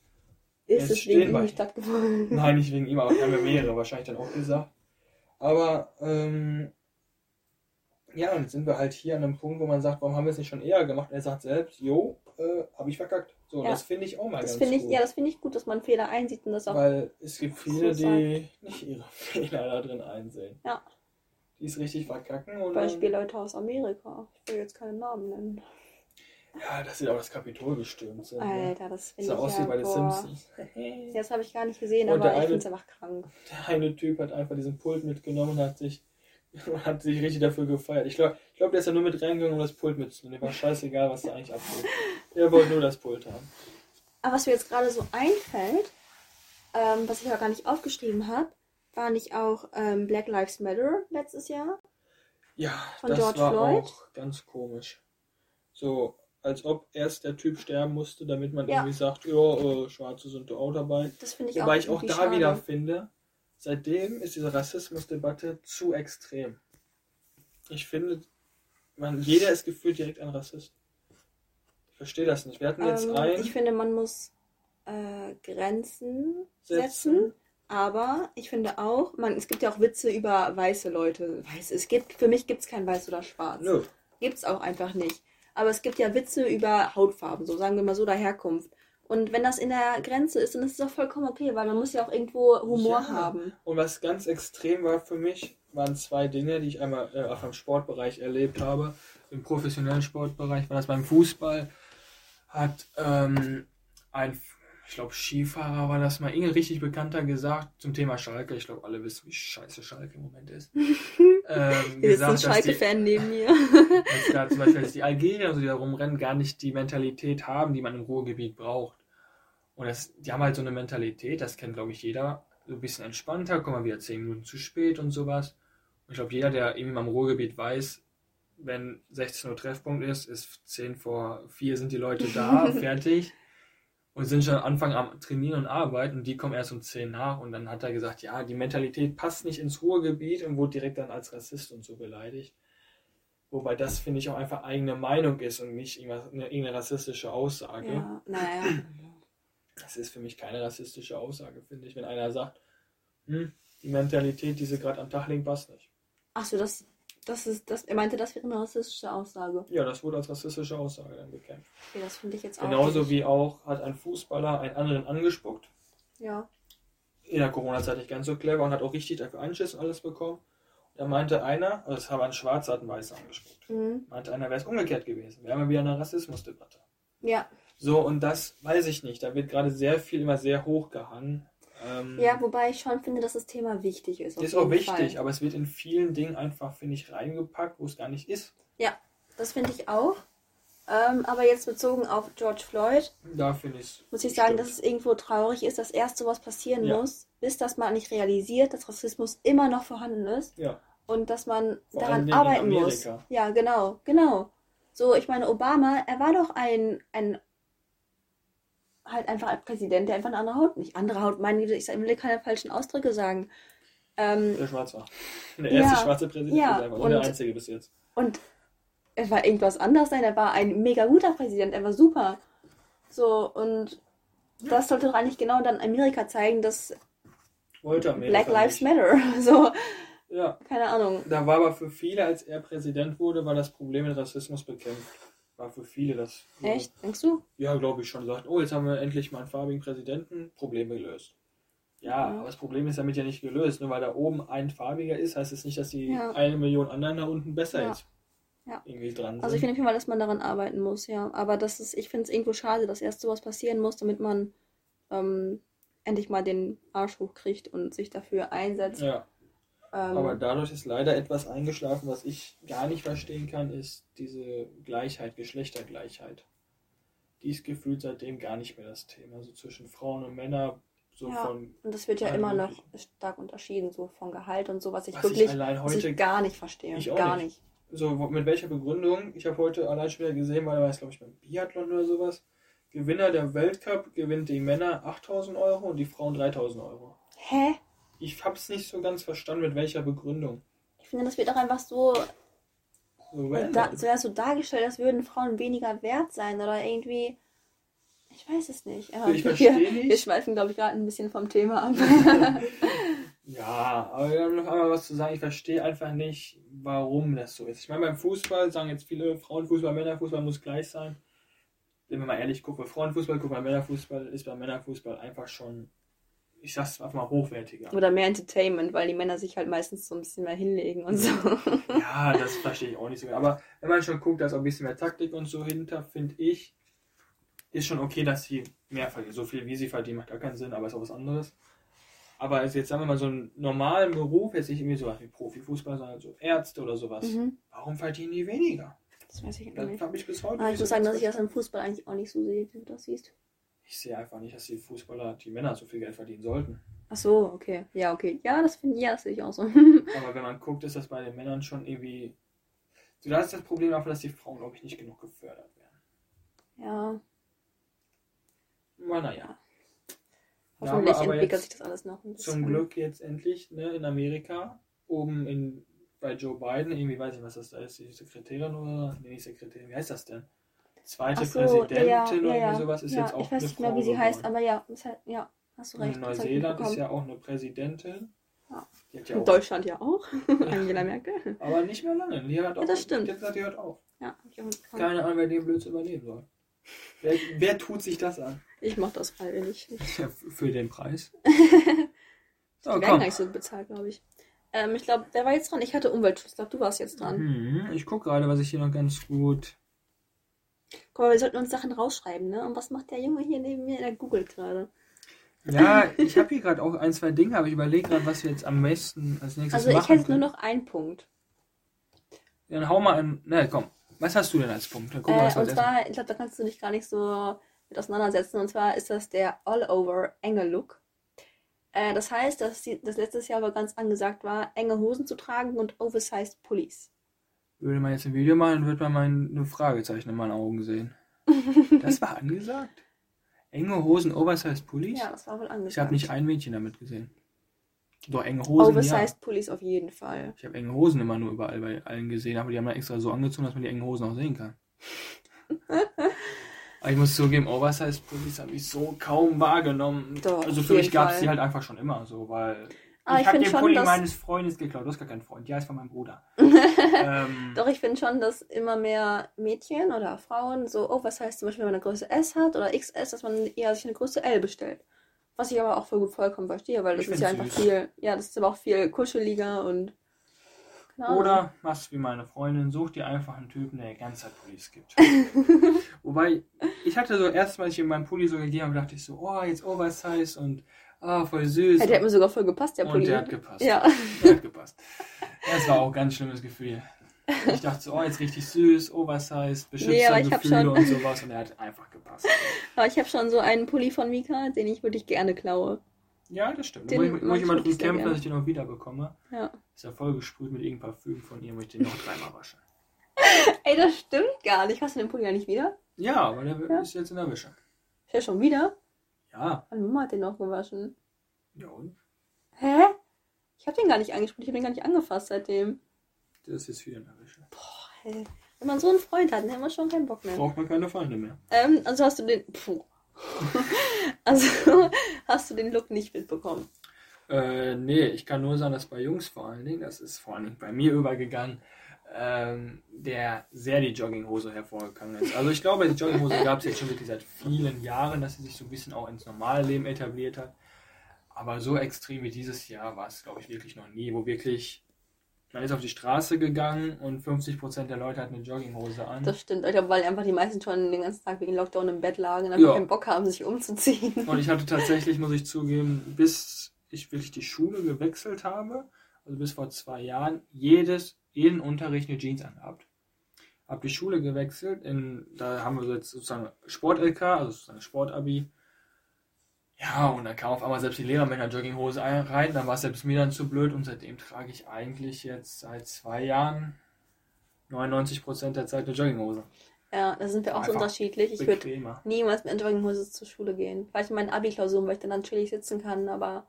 Ist es wegen ihm wir- nicht stattgefunden? Nein, nicht wegen ihm, aber haben wir mehrere wahrscheinlich dann auch gesagt. Aber ähm, ja, und jetzt sind wir halt hier an einem Punkt, wo man sagt, warum haben wir es nicht schon eher gemacht? Und er sagt selbst, jo, äh, habe ich verkackt. So, Ja. das finde ich auch mal Das ganz ich, gut. ja, das finde ich gut, dass man Fehler einsieht und das auch. Weil es gibt viele, die nicht ihre Fehler da drin einsehen. Ja. Die es richtig verkacken und Beispiel Leute aus Amerika. Ich will jetzt keinen Namen nennen. Ja, dass sie auch das Kapitol gestürmt sind. ne? Alter, das finde ich aus ja, wie bei den. Simpsons. Das habe ich gar nicht gesehen, Und der aber ich eine- finde es einfach krank. Der eine Typ hat einfach diesen Pult mitgenommen und hat sich, hat sich richtig dafür gefeiert. Ich glaube, ich glaub, der ist ja nur mit reingegangen, um das Pult mitzunehmen. War scheißegal, was da eigentlich abgeht. Er wollte nur das Pult haben. Aber was mir jetzt gerade so einfällt, ähm, was ich aber gar nicht aufgeschrieben habe, war nicht auch ähm, Black Lives Matter letztes Jahr? Ja, Von das George war Floyd? auch ganz komisch. So, als ob erst der Typ sterben musste, damit man Ja. irgendwie sagt, ja, äh, Schwarze sind da auch dabei. Das finde ich Wobei auch ich auch da schade. wieder finde, seitdem ist diese Rassismusdebatte zu extrem. Ich finde, man, jeder ist gefühlt direkt ein Rassist. Ich verstehe das nicht. Wir hatten jetzt Ähm, einen ich finde, man muss äh, Grenzen setzen. setzen. Aber ich finde auch, man, es gibt ja auch Witze über weiße Leute. Weiß, es gibt, für mich gibt es kein weiß oder schwarz. Nö. Gibt es auch einfach nicht. Aber es gibt ja Witze über Hautfarben, so sagen wir mal so, der Herkunft. Und wenn das in der Grenze ist, dann ist es auch vollkommen okay, weil man muss ja auch irgendwo Humor Ja. haben. Und was ganz extrem war für mich, waren zwei Dinge, die ich einmal äh, auch im Sportbereich erlebt habe. Im professionellen Sportbereich war das beim Fußball. Hat ähm, ein, ich glaube, Skifahrer war das mal, irgendein richtig bekannter gesagt zum Thema Schalke. Ich glaube, alle wissen, wie scheiße Schalke im Moment ist. ähm, Hier ist ein Schalke-Fan neben mir. dass da zum Beispiel dass die Algerier, so die da rumrennen, gar nicht die Mentalität haben, die man im Ruhrgebiet braucht. Und das, die haben halt so eine Mentalität, das kennt, glaube ich, jeder, so ein bisschen entspannter, kommen wir wieder zehn Minuten zu spät und sowas. Und ich glaube, jeder, der irgendwie mal im Ruhrgebiet weiß, wenn 16 Uhr Treffpunkt ist, ist 10 vor 4 sind die Leute da, fertig. Und sind schon am Anfang am Trainieren und Arbeiten und die kommen erst um 10 nach. Und dann hat er gesagt, ja, die Mentalität passt nicht ins Ruhrgebiet und wurde direkt dann als Rassist und so beleidigt. Wobei das, finde ich, auch einfach eigene Meinung ist und nicht eine, irgendeine rassistische Aussage. ja, naja. Das ist für mich keine rassistische Aussage, finde ich. Wenn einer sagt, hm, die Mentalität, die sie gerade am Tag legen, passt nicht. Achso, das, das ist, das, er meinte, das wäre eine rassistische Aussage. Ja, das wurde als rassistische Aussage dann bekämpft. Okay, das finde ich jetzt auch. Genauso nicht. wie auch hat ein Fußballer einen anderen angespuckt. Ja. In der Corona-Zeit nicht ganz so clever und hat auch richtig dafür Anschiss und alles bekommen. Da meinte einer, also das haben ein Schwarzer, hat einen Weißen angespuckt. Mhm. Meinte einer, wäre es umgekehrt gewesen. Wir haben ja wieder eine Rassismusdebatte. Ja. So, und das weiß ich nicht. Da wird gerade sehr viel immer sehr hochgehangen. Ähm, Ja, wobei ich schon finde, dass das Thema wichtig ist. ist auch wichtig, Fall. aber es wird in vielen Dingen einfach, finde ich, reingepackt, wo es gar nicht ist. Das finde ich auch. Ähm, aber jetzt bezogen auf George Floyd, Da finde ich es. muss ich sagen, dass es irgendwo traurig ist, dass erst sowas passieren Ja. muss, bis dass man nicht realisiert, dass Rassismus immer noch vorhanden ist Ja, und dass man Vor daran arbeiten muss. Ja, genau, genau. So, ich meine, Obama, er war doch ein, ein halt einfach ein Präsident, der einfach eine andere Haut, nicht andere Haut, meine Güte, ich will keine falschen Ausdrücke sagen. Ähm, der Schwarz war. Der erste Ja, schwarze Präsident ja, ist einfach. Und der und- einzige bis jetzt. Und er war irgendwas anders sein. Er war ein mega guter Präsident. Er war super. So, und das sollte doch eigentlich genau dann Amerika zeigen, dass Wollte Amerika Black Lives nicht. Matter. So, Ja, keine Ahnung. da war aber für viele, als er Präsident wurde, war das Problem mit Rassismus bekämpft. War für viele das. so- Echt? Denkst du? Ja, glaube ich schon. Sagt, oh, jetzt haben wir endlich mal einen farbigen Präsidenten, Problem gelöst. Ja, Mhm. aber das Problem ist damit ja nicht gelöst. Nur weil da oben ein farbiger ist, heißt es nicht, dass die Ja. eine Million anderen da unten besser Ja. ist. Ja. Irgendwie dran Also ich sind. finde Fall, dass man daran arbeiten muss, ja. Aber das ist, ich finde es irgendwo schade, dass erst sowas passieren muss, damit man ähm, endlich mal den Arsch hochkriegt und sich dafür einsetzt. Ja, aber dadurch ist leider etwas eingeschlafen, was ich gar nicht verstehen kann, ist diese Gleichheit, Geschlechtergleichheit. Die ist gefühlt seitdem gar nicht mehr das Thema. So zwischen Frauen und Männern, so Ja. von und das wird ja immer noch stark unterschieden, so von Gehalt und so, was ich was wirklich ich heute ich gar nicht verstehe. Ich auch gar nicht. nicht. so mit welcher Begründung, ich habe heute allein schon wieder gesehen, weil da war es glaube ich beim Biathlon oder sowas, Gewinner der Weltcup gewinnt die Männer 8000 Euro und die Frauen 3000 Euro. Hä? Ich habe es nicht so ganz verstanden, mit welcher Begründung. Ich finde, das wird auch einfach so, So da, so, ja, so dargestellt, als würden Frauen weniger wert sein oder irgendwie. Ich weiß es nicht. Aber Ich wir, verstehe wir nicht. schweifen, glaube ich, gerade ein bisschen vom Thema ab. Ja, aber wir haben noch einmal was zu sagen. Ich verstehe einfach nicht, warum das so ist. Ich meine, beim Fußball sagen jetzt viele Frauenfußball, Männerfußball muss gleich sein. Wenn man mal ehrlich guckt, bei Frauenfußball, guckt bei Männerfußball, ist beim Männerfußball einfach schon, ich sag's einfach mal, hochwertiger. Oder mehr Entertainment, weil die Männer sich halt meistens so ein bisschen mehr hinlegen und so. Ja, das verstehe ich auch nicht so. genau. Aber wenn man schon guckt, da ist auch ein bisschen mehr Taktik und so hinter, finde ich, ist schon okay, dass sie mehr verdienen. So viel wie sie verdienen, macht gar keinen Sinn, aber ist auch was anderes. Aber also jetzt sagen wir mal so einen normalen Beruf, jetzt nicht irgendwie sowas wie Profifußball, sondern so Ärzte oder sowas. mhm. Warum verdienen die weniger? Das weiß ich Das nicht. ich bis heute Aber ich muss so sagen, dass ich das im Fußball eigentlich auch nicht so sehe, wie du das siehst. Ich sehe einfach nicht, dass die Fußballer, die Männer so viel Geld verdienen sollten. Ach so, okay. Ja, okay. Ja, das finde ja, das sehe ich auch so. Aber wenn man guckt, ist das bei den Männern schon irgendwie. So, da ist das Problem einfach, dass die Frauen, glaube ich, nicht genug gefördert werden. ja, Aber naja. hoffentlich aber entwickelt sich das alles noch ein bisschen. Zum Glück jetzt endlich ne, in Amerika, oben in, bei Joe Biden, irgendwie weiß ich, was das da ist, die Sekretärin oder, nee, nicht Sekretärin, wie heißt das denn? Zweite so, Präsidentin ja, ja, oder ja, sowas ist ja, jetzt auch Ich weiß eine nicht mehr, Frau wie sie heißt, aber ja, ist halt, ja, hast du recht. Neuseeland ist ja auch eine Präsidentin. Ja. Die hat ja In auch, Deutschland ja auch. Angela Merkel. aber nicht mehr lange. Die hat auch, das stimmt. Die hat die hört auf. Ja. Keine Ahnung, wer den Blödsinn übernehmen soll. Wer, wer tut sich das an? Ich mach das freiwillig. Ja, für den Preis. Die So, werden komm. gar nicht so bezahlt, glaube ich. Ähm, ich glaube, wer war jetzt dran? Ich hatte Umweltschutz. Ich glaube, du warst jetzt dran. Hm, ich gucke gerade, was ich hier noch ganz gut. Guck mal, wir sollten uns Sachen rausschreiben, ne? Und was macht der Junge hier neben mir? Der googelt gerade. Ja, ich habe hier gerade auch ein, zwei Dinge, aber ich überlege gerade, was wir jetzt am besten als nächstes Also ich machen. hätte nur noch einen Punkt. Dann hau mal ein. Na komm, was hast du denn als Punkt? Dann gucken wir, Äh, was und zwar, ich glaube, da kannst du dich gar nicht so mit auseinandersetzen. Und zwar ist das der All-Over-Enge-Look. Äh, das heißt, dass die, das letztes Jahr aber ganz angesagt war, enge Hosen zu tragen und Oversized Pullis. Würde man jetzt ein Video machen, würde man mal eine Fragezeichen in meinen Augen sehen. Das war angesagt? Enge Hosen, Oversized Pullis? Ja, das war wohl angesagt. ich habe nicht ein Mädchen damit gesehen. Doch, enge Hosen, ja. Oversized Pullis auf jeden Fall. Ich habe enge Hosen immer nur überall bei allen gesehen, aber die haben dann extra so angezogen, dass man die engen Hosen auch sehen kann. aber ich muss zugeben, Oversized Pullis habe ich so kaum wahrgenommen. Doch, also für mich gab es die halt einfach schon immer so, weil Aber ich ich habe den schon, Pulli dass- meines Freundes geklaut. Du hast gar keinen Freund, ja, ist von meinem Bruder. ähm, Doch, ich finde schon, dass immer mehr Mädchen oder Frauen so, oh, was heißt zum Beispiel, wenn man eine Größe S hat oder XS, dass man eher sich eine Größe L bestellt. Was ich aber auch voll gut vollkommen verstehe, weil das ist ja find's einfach süß. viel, ja, das ist aber auch viel kuscheliger und. Ahnung. Oder machst wie meine Freundin, such dir einfach einen Typen, der die ganze Zeit Pullis gibt. Wobei, ich hatte so erst, als ich in meinen Pulli so gegeben habe, dachte ich so, oh, jetzt Oversize und ah, voll süß. Ja, der hat mir sogar voll gepasst, der und Pulli. der hat gepasst. Ja. Der hat gepasst. Das war auch ein ganz schlimmes Gefühl. Ich dachte so, oh, jetzt richtig süß, Oversize, beschützt Nee, und sowas und er hat einfach gepasst. Aber ich habe schon so einen Pulli von Mika, den ich wirklich gerne klaue. Ja, das stimmt. Den Da muss ich, muss ich immer drum kämpfen, dass ich den auch wieder bekomme. Ja. Ist ja voll gesprüht mit irgendeinem Parfüm von ihr, muss ich den noch dreimal waschen. Ey, das stimmt gar nicht. Hast du den Pulli ja nicht wieder? Ja, aber der Ja. ist jetzt in der Wäsche. Ist ja schon wieder? Ja. Meine Mama hat den noch gewaschen. Ja, und? Hä? Ich habe den gar nicht angesprochen, ich habe den gar nicht angefasst seitdem. Der ist jetzt wieder Wäsche. Boah, ey. Wenn man so einen Freund hat, dann hat man schon keinen Bock mehr. Braucht man keine Feinde mehr. Ähm, also hast du den. Puh. also hast du den Look nicht mitbekommen. Äh, nee, ich kann nur sagen, dass bei Jungs vor allen Dingen, das ist vor allen Dingen bei mir übergegangen, ähm, der sehr die Jogginghose hervorgegangen ist. Also ich glaube, die Jogginghose gab es jetzt schon wirklich seit vielen Jahren, dass sie sich so ein bisschen auch ins normale Leben etabliert hat. Aber so extrem wie dieses Jahr war es, glaube ich, wirklich noch nie, wo wirklich, man ist auf die Straße gegangen und 50% der Leute hatten eine Jogginghose an. Das stimmt. Ich glaube, weil einfach die meisten schon den ganzen Tag wegen Lockdown im Bett lagen und einfach Ja. keinen Bock haben, sich umzuziehen. Und ich hatte tatsächlich, muss ich zugeben, bis ich wirklich die Schule gewechselt habe, also bis vor zwei Jahren, jedes, jeden Unterricht eine Jeans angehabt. Hab die Schule gewechselt, in, da haben wir jetzt sozusagen Sport-LK, also sozusagen Sportabi. Ja, und dann kam auf einmal selbst die Lehrer mit einer Jogginghose ein- rein, dann war es selbst mir dann zu blöd und seitdem trage ich eigentlich jetzt seit zwei Jahren 99% der Zeit eine Jogginghose. Ja, da sind wir auch so unterschiedlich. Ich würde niemals mit einer Jogginghose zur Schule gehen. Vielleicht in meinen Abi-Klausuren, weil ich dann chillig sitzen kann, aber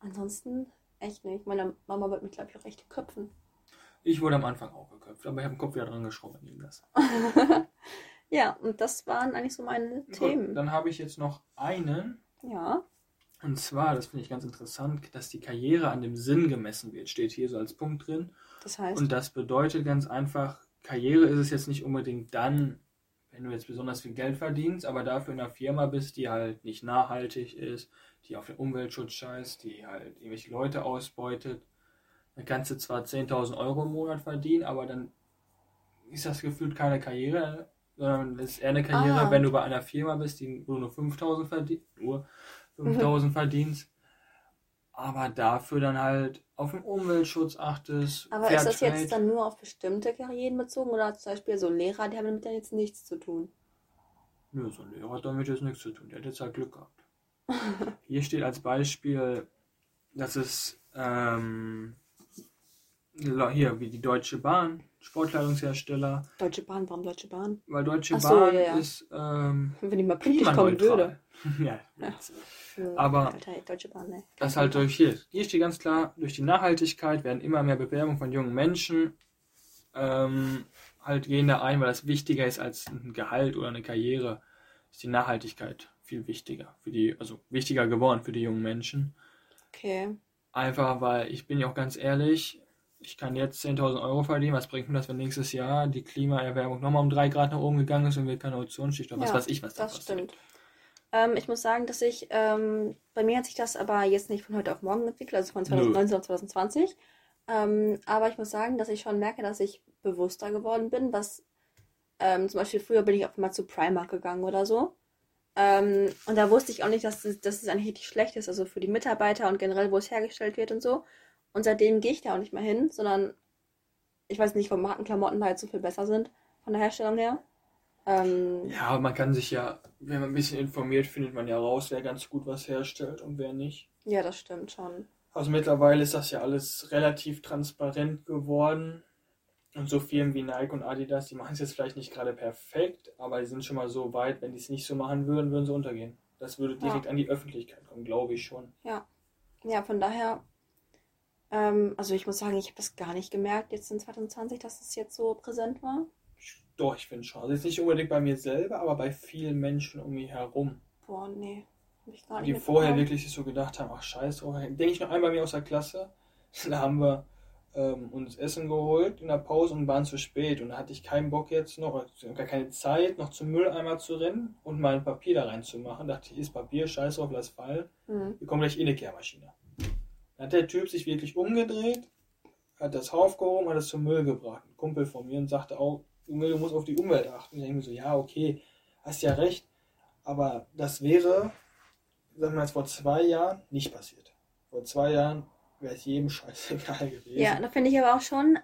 ansonsten echt nicht. Meine Mama wird mich, glaube ich, auch echt köpfen. Ich wurde am Anfang auch geköpft, aber ich habe den Kopf wieder dran geschraubt neben das. ja, und das waren eigentlich so meine Gut, Themen. dann habe ich jetzt noch einen. Ja. Und zwar, das finde ich ganz interessant, dass die Karriere an dem Sinn gemessen wird. Steht hier so als Punkt drin. Das heißt, Und das bedeutet ganz einfach, Karriere ist es jetzt nicht unbedingt dann, wenn du jetzt besonders viel Geld verdienst, aber dafür in einer Firma bist, die halt nicht nachhaltig ist, die auf den Umweltschutz scheißt, die halt irgendwelche Leute ausbeutet. Dann kannst du zwar 10.000 Euro im Monat verdienen, aber dann ist das gefühlt keine Karriere, sondern es ist eher eine Karriere, Ah. wenn du bei einer Firma bist, die, wo du nur 5.000 verdient, nur 5.000 verdienst, aber dafür dann halt auf den Umweltschutz achtest. aber ist das jetzt dann nur auf bestimmte Karrieren bezogen oder zum Beispiel so Lehrer, die haben damit ja jetzt nichts zu tun? Nö, so ein Lehrer hat damit jetzt nichts zu tun. Der hat jetzt halt Glück gehabt. Hier steht als Beispiel, dass es ähm, hier wie die Deutsche Bahn, Sportkleidungshersteller, Deutsche Bahn, warum Deutsche Bahn? weil Deutsche so, Bahn ja, ja. ist ähm, Wenn ich mal pünktlich kommen würde. ja, Ja. Aber- Alter, Deutsche Bahn, ne? Das halt durch hier. Hier steht ganz klar, durch die Nachhaltigkeit werden immer mehr Bewerbungen von jungen Menschen ähm, halt gehen da ein, weil das wichtiger ist als ein Gehalt oder eine Karriere. Ist die Nachhaltigkeit viel wichtiger für die, also wichtiger geworden für die jungen Menschen. Okay. Einfach weil ich bin ja auch ganz ehrlich, ich kann jetzt 10.000 Euro verdienen, was bringt mir das, wenn nächstes Jahr die Klimaerwärmung nochmal um 3 Grad nach oben gegangen ist und wir keine Ozonschicht was Ja, weiß ich, was da Das passiert. stimmt. Ähm, ich muss sagen, dass ich, ähm, bei mir hat sich das aber jetzt nicht von heute auf morgen entwickelt, also von 2019 auf 2020. Ähm, aber ich muss sagen, dass ich schon merke, dass ich bewusster geworden bin, was ähm, zum Beispiel früher bin ich auch mal zu Primark gegangen oder so. Ähm, und da wusste ich auch nicht, dass es, dass es eigentlich richtig schlecht ist, also für die Mitarbeiter und generell, wo es hergestellt wird und so. Und seitdem gehe ich da auch nicht mehr hin, sondern ich weiß nicht, warum Markenklamotten da halt so viel besser sind von der Herstellung her. Ähm, Ja, aber man kann sich ja, wenn man ein bisschen informiert, findet man ja raus, wer ganz gut was herstellt und wer nicht. ja, das stimmt schon. Also mittlerweile ist das ja alles relativ transparent geworden. Und so Firmen wie Nike und Adidas, die machen es jetzt vielleicht nicht gerade perfekt, aber die sind schon mal so weit, wenn die es nicht so machen würden, würden sie untergehen. Das würde direkt an die Öffentlichkeit kommen, glaube ich schon. Ja, von daher, ähm, also ich muss sagen, ich habe das gar nicht gemerkt jetzt in 2020, dass es jetzt so präsent war. Doch, ich finde schon. Also jetzt nicht unbedingt bei mir selber, aber bei vielen Menschen um mich herum. Boah, nee, hab ich gar nicht die vorher wirklich so gedacht haben, ach scheiße, oh, denke ich noch einmal bei mir aus der Klasse, da haben wir ähm, uns Essen geholt in der Pause und waren zu spät und da hatte ich keinen Bock jetzt noch, gar keine Zeit, noch zum Mülleimer zu rennen und mein Papier da reinzumachen. Dachte ich, ist Papier, scheiß drauf, lass fallen, Hm. wir kommen gleich in die Kehrmaschine. Dann hat der Typ sich wirklich umgedreht, hat das aufgehoben, hat es zum Müll gebracht. Ein Kumpel von mir und sagte auch, Junge, du musst auf die Umwelt achten. Ich denke mir so, ja, okay, hast ja recht, aber das wäre, sagen wir jetzt vor zwei Jahren, nicht passiert. Vor zwei Jahren wäre es jedem scheißegal gewesen. Ja, da finde ich aber auch schon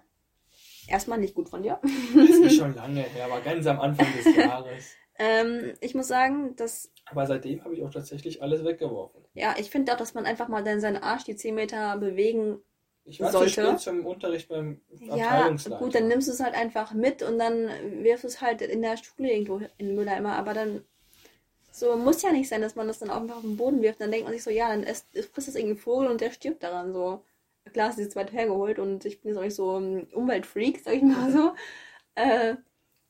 erstmal nicht gut von dir. Das ist schon lange her, aber ganz am Anfang des Jahres. Ähm, ich muss sagen, dass, Aber seitdem habe ich auch tatsächlich alles weggeworfen. ja, ich finde auch, dass man einfach mal dann seinen Arsch die 10 Meter bewegen. Ich war Sollte. zu spät zum Unterricht beim Ja, Abteilungsleiter. gut, dann nimmst du es halt einfach mit und dann wirfst du es halt in der Schule irgendwo in den Mülleimer. Aber dann, so muss ja nicht sein, dass man das dann auch einfach auf den Boden wirft. Dann denkt man sich so, ja, dann isst, frisst das irgendein Vogel und der stirbt daran. So, klar, es ist jetzt weit hergeholt und ich bin jetzt auch nicht so ein Umweltfreak, sag ich mal so. Äh,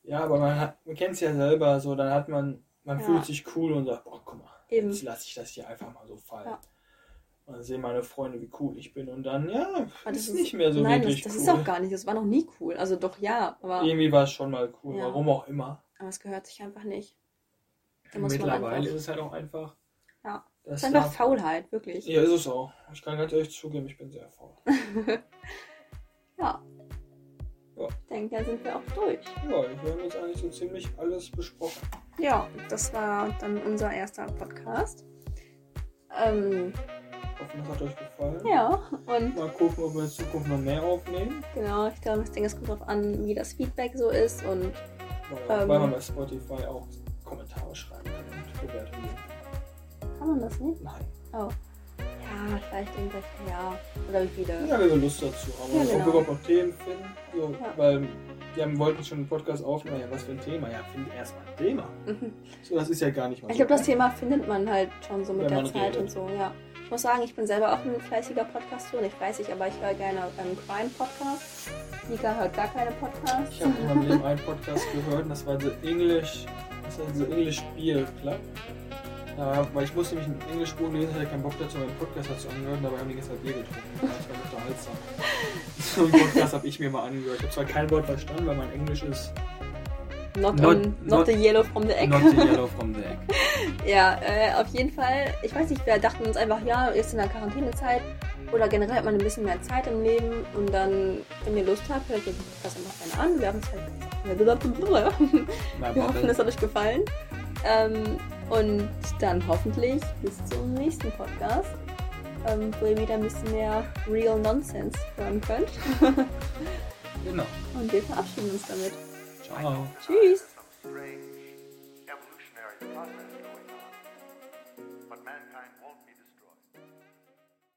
Ja, aber man, hat- man kennt es ja selber, so dann hat man, man Ja. fühlt sich cool und sagt, boah, guck mal, Eben. jetzt lasse ich das hier einfach mal so fallen. Ja. Und dann sehen meine Freunde, wie cool ich bin und dann, ja, aber das ist nicht mehr so nein, wirklich das, das cool. ist auch gar nicht. Das war noch nie cool. Also doch ja, aber, Irgendwie war es schon mal cool, Ja. warum auch immer. aber es gehört sich einfach nicht. Da Mittlerweile einfach- ist es halt auch einfach. Ja. Das Das ist einfach darf- Faulheit, wirklich. Ja, ist es auch. Ich kann ganz ehrlich zugeben, ich bin sehr faul. Ja. Ja. Ich denke, da sind wir auch durch. Ja, wir haben jetzt eigentlich so ziemlich alles besprochen. Ja, das war dann unser erster Podcast. Ähm, Ich hoffe, das hat euch gefallen. ja, und Mal gucken, ob wir in Zukunft noch mehr aufnehmen. genau, ich glaube, ich denke, es kommt darauf an, wie das Feedback so ist und Weil, Ähm. weil man bei Spotify auch Kommentare schreiben kann und Bewertungen kann man das nicht? Nein. Oh. Ja, vielleicht irgendwelche, ja. Oder wie viele. Ja, wenn wir Lust dazu haben. Ja, Ob genau. wir überhaupt noch Themen finden. So, Ja. Weil wir haben, wollten schon einen Podcast aufnehmen. Ja, was für ein Thema? Ja, find erstmal ein Thema. Mhm. So, das ist ja gar nicht mal Ich so glaube, das. Thema findet man halt schon so mit der Zeit redet. und so, ja. Ich muss sagen, ich bin selber auch ein fleißiger Podcaster. Nicht fleißig, aber ich höre gerne ähm, Crime-Podcasts. Nika hört gar keine Podcasts. Ich habe in meinem Leben einen Podcast gehört und das war The English, das war The English Beer Club. Ja, weil ich musste nämlich ein Englischbuch lesen, hatte keinen Bock dazu, meinen Podcast dazu angehört, dabei haben die Zeit Bier getrunken. Das war unterhaltsam. So einen Podcast habe ich mir mal angehört. Ich habe zwar kein Wort verstanden, weil mein Englisch ist Not, Not- on, not, not- the yellow from the egg. not the yellow from the egg. Ja, äh, auf jeden Fall. Ich weiß nicht, wir dachten uns einfach, ja, jetzt in der Quarantänezeit oder generell hat man ein bisschen mehr Zeit im Leben und dann, wenn ihr Lust habt, hört ihr Podcast einfach gerne an. Wir haben es halt. Wir hoffen, es hat euch gefallen. Ähm, und dann hoffentlich bis zum nächsten Podcast, ähm, wo ihr wieder ein bisschen mehr Real Nonsense hören könnt. Genau. Und wir verabschieden uns damit. Ciao. Tschüss!